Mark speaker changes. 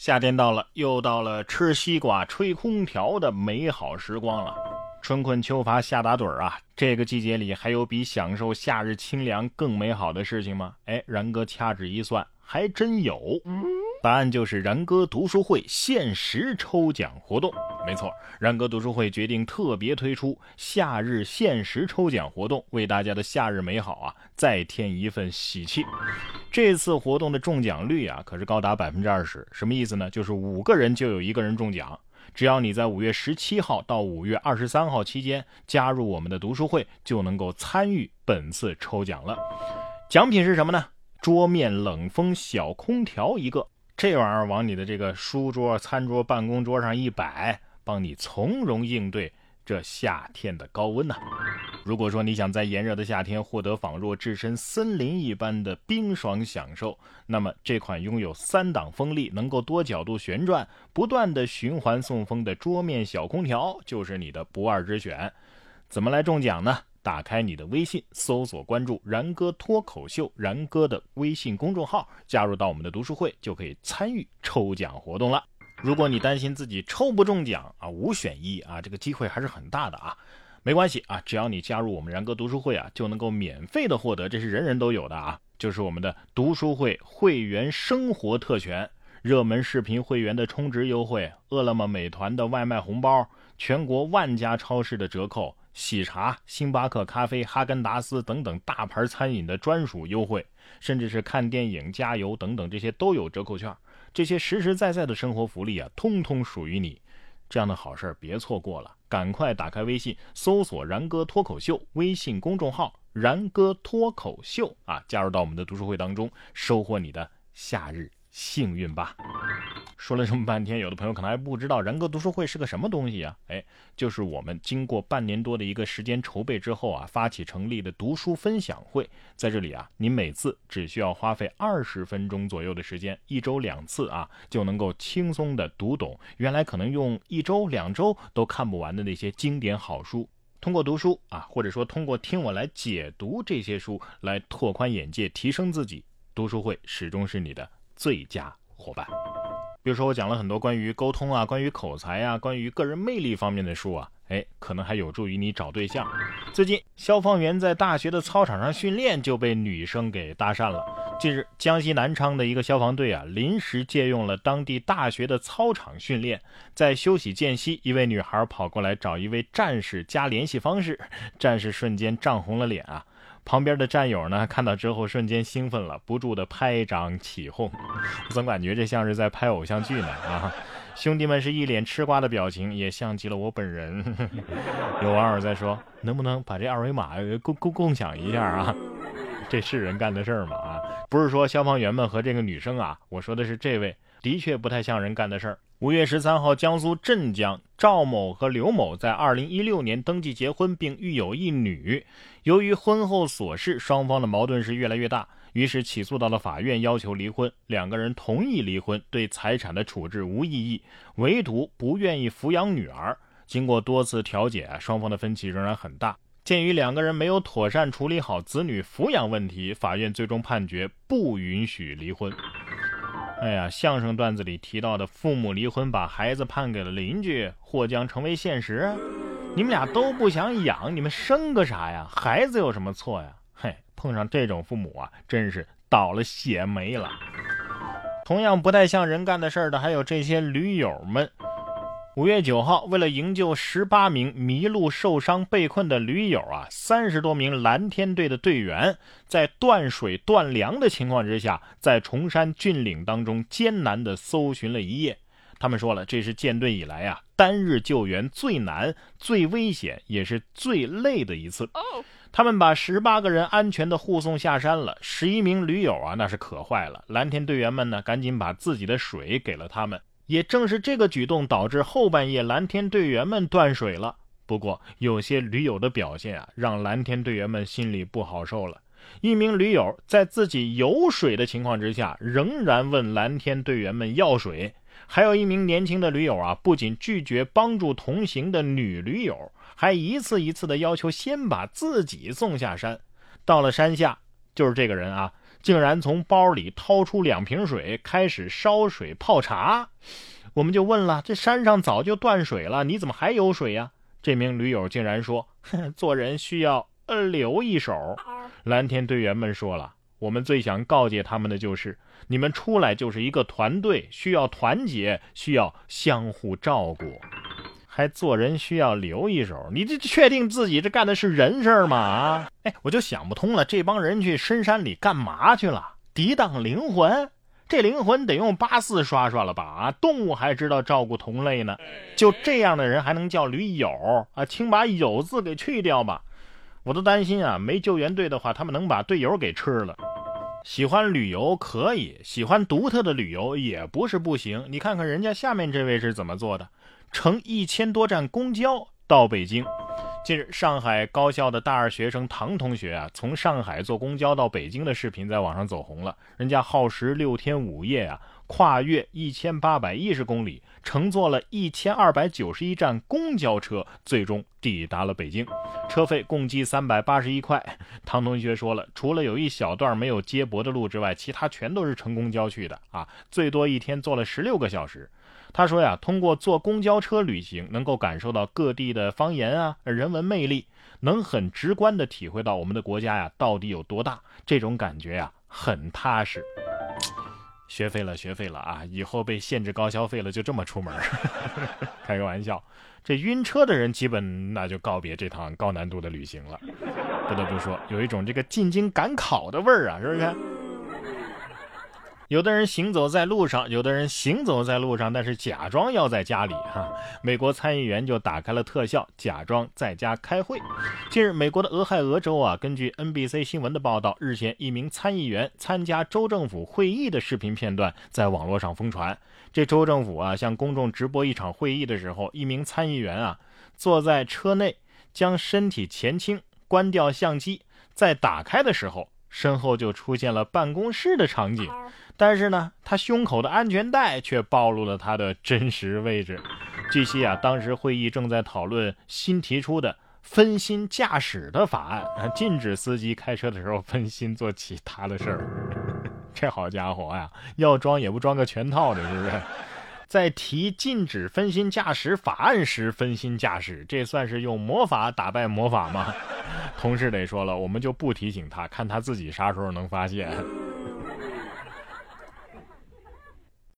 Speaker 1: 夏天到了，又到了吃西瓜、吹空调的美好时光了。春困秋乏夏打盹儿啊，这个季节里还有比享受夏日清凉更美好的事情吗？哎，然哥掐指一算，还真有。答案就是然哥读书会限时抽奖活动。没错，然哥读书会决定特别推出夏日限时抽奖活动，为大家的夏日美好啊再添一份喜气。这次活动的中奖率啊可是高达百分之二十，什么意思呢？就是五个人就有一个人中奖。只要你在五月十七号到五月二十三号期间加入我们的读书会，就能够参与本次抽奖了。奖品是什么呢？桌面冷风小空调一个。这玩意儿往你的这个书桌、餐桌、办公桌上一摆，帮你从容应对这夏天的高温呐。如果说你想在炎热的夏天获得仿若置身森林一般的冰爽享受，那么这款拥有三档风力、能够多角度旋转、不断的循环送风的桌面小空调就是你的不二之选。怎么来中奖呢？打开你的微信，搜索关注“然哥脱口秀”然哥的微信公众号，加入到我们的读书会，就可以参与抽奖活动了。如果你担心自己抽不中奖啊，五选一啊，这个机会还是很大的啊。没关系啊，只要你加入我们然哥读书会啊，就能够免费的获得，这是人人都有的啊，就是我们的读书会会员生活特权、热门视频会员的充值优惠、饿了么、美团的外卖红包、全国万家超市的折扣。喜茶、星巴克咖啡、哈根达斯等等大牌餐饮的专属优惠，甚至是看电影、加油等等，这些都有折扣券。这些实实在在的生活福利啊，通通属于你。这样的好事别错过了，赶快打开微信，搜索“然哥脱口秀”微信公众号“然哥脱口秀”啊，加入到我们的读书会当中，收获你的夏日幸运吧。说了这么半天，有的朋友可能还不知道人格读书会是个什么东西啊？哎，就是我们经过半年多的一个时间筹备之后啊，发起成立的读书分享会。在这里啊，你每次只需要花费二十分钟左右的时间，一周两次啊，就能够轻松的读懂原来可能用一周两周都看不完的那些经典好书。通过读书啊，或者说通过听我来解读这些书，来拓宽眼界，提升自己，读书会始终是你的最佳伙伴。比如说，我讲了很多关于沟通啊、关于口才啊、关于个人魅力方面的书啊，哎，可能还有助于你找对象。最近，消防员在大学的操场上训练就被女生给搭讪了。近日，江西南昌的一个消防队啊，临时借用了当地大学的操场训练，在休息间隙，一位女孩跑过来找一位战士加联系方式，战士瞬间涨红了脸啊。旁边的战友呢，看到之后瞬间兴奋了，不住的拍掌起哄。总感觉这像是在拍偶像剧呢啊！兄弟们是一脸吃瓜的表情，也像极了我本人。有网友在说，能不能把这二维码共共共享一下啊？这是人干的事儿吗？啊，不是说消防员们和这个女生啊，我说的是这位，的确不太像人干的事儿。五月十三号，江苏镇江赵某和刘某在二零一六年登记结婚，并育有一女。由于婚后琐事，双方的矛盾是越来越大，于是起诉到了法院，要求离婚。两个人同意离婚，对财产的处置无异议，唯独不愿意抚养女儿。经过多次调解，双方的分歧仍然很大。鉴于两个人没有妥善处理好子女抚养问题，法院最终判决不允许离婚。哎呀，相声段子里提到的父母离婚把孩子判给了邻居，或将成为现实。你们俩都不想养，你们生个啥呀？孩子有什么错呀？嘿，碰上这种父母啊，真是倒了血霉了。同样不太像人干的事儿的，还有这些驴友们。五月九号，为了营救十八名迷路、受伤、被困的驴友啊，三十多名蓝天队的队员在断水断粮的情况之下，在崇山峻岭当中艰难地搜寻了一夜。他们说了，这是建队以来啊单日救援最难、最危险，也是最累的一次。他们把十八个人安全的护送下山了。十一名驴友啊，那是渴坏了。蓝天队员们呢，赶紧把自己的水给了他们。也正是这个举动导致后半夜蓝天队员们断水了。不过，有些驴友的表现啊，让蓝天队员们心里不好受了。一名驴友在自己有水的情况之下，仍然问蓝天队员们要水。还有一名年轻的驴友啊，不仅拒绝帮助同行的女驴友，还一次一次的要求先把自己送下山。到了山下，就是这个人啊。竟然从包里掏出两瓶水，开始烧水泡茶。我们就问了：这山上早就断水了，你怎么还有水呀？这名驴友竟然说：“做人需要呃留一手。”蓝天队员们说了：“我们最想告诫他们的就是，你们出来就是一个团队，需要团结，需要相互照顾。”还做人需要留一手，你这确定自己这干的是人事吗？啊，哎，我就想不通了，这帮人去深山里干嘛去了？抵挡灵魂？这灵魂得用八四刷刷了吧？啊，动物还知道照顾同类呢，就这样的人还能叫驴友啊？请把友字给去掉吧。我都担心啊，没救援队的话，他们能把队友给吃了。喜欢旅游可以，喜欢独特的旅游也不是不行。你看看人家下面这位是怎么做的。乘一千多站公交到北京。近日，上海高校的大二学生唐同学啊，从上海坐公交到北京的视频在网上走红了。人家耗时六天五夜啊，跨越一千八百一十公里，乘坐了一千二百九十一站公交车，最终抵达了北京。车费共计三百八十一块。唐同学说了，除了有一小段没有接驳的路之外，其他全都是乘公交去的啊，最多一天坐了十六个小时。他说呀，通过坐公交车旅行，能够感受到各地的方言啊、人文魅力，能很直观的体会到我们的国家呀到底有多大。这种感觉呀，很踏实。学废了，学废了啊！以后被限制高消费了，就这么出门？开个玩笑，这晕车的人基本那就告别这趟高难度的旅行了。不得不说，有一种这个进京赶考的味儿啊，是不是？有的人行走在路上，有的人行走在路上，但是假装要在家里哈。美国参议员就打开了特效，假装在家开会。近日，美国的俄亥俄州啊，根据 NBC 新闻的报道，日前一名参议员参加州政府会议的视频片段在网络上疯传。这州政府啊，向公众直播一场会议的时候，一名参议员啊，坐在车内，将身体前倾，关掉相机，在打开的时候，身后就出现了办公室的场景。但是呢，他胸口的安全带却暴露了他的真实位置。据悉啊，当时会议正在讨论新提出的分心驾驶的法案，禁止司机开车的时候分心做其他的事儿。这好家伙呀，要装也不装个全套的，是不是？在提禁止分心驾驶法案时分心驾驶，这算是用魔法打败魔法吗？同事得说了，我们就不提醒他，看他自己啥时候能发现。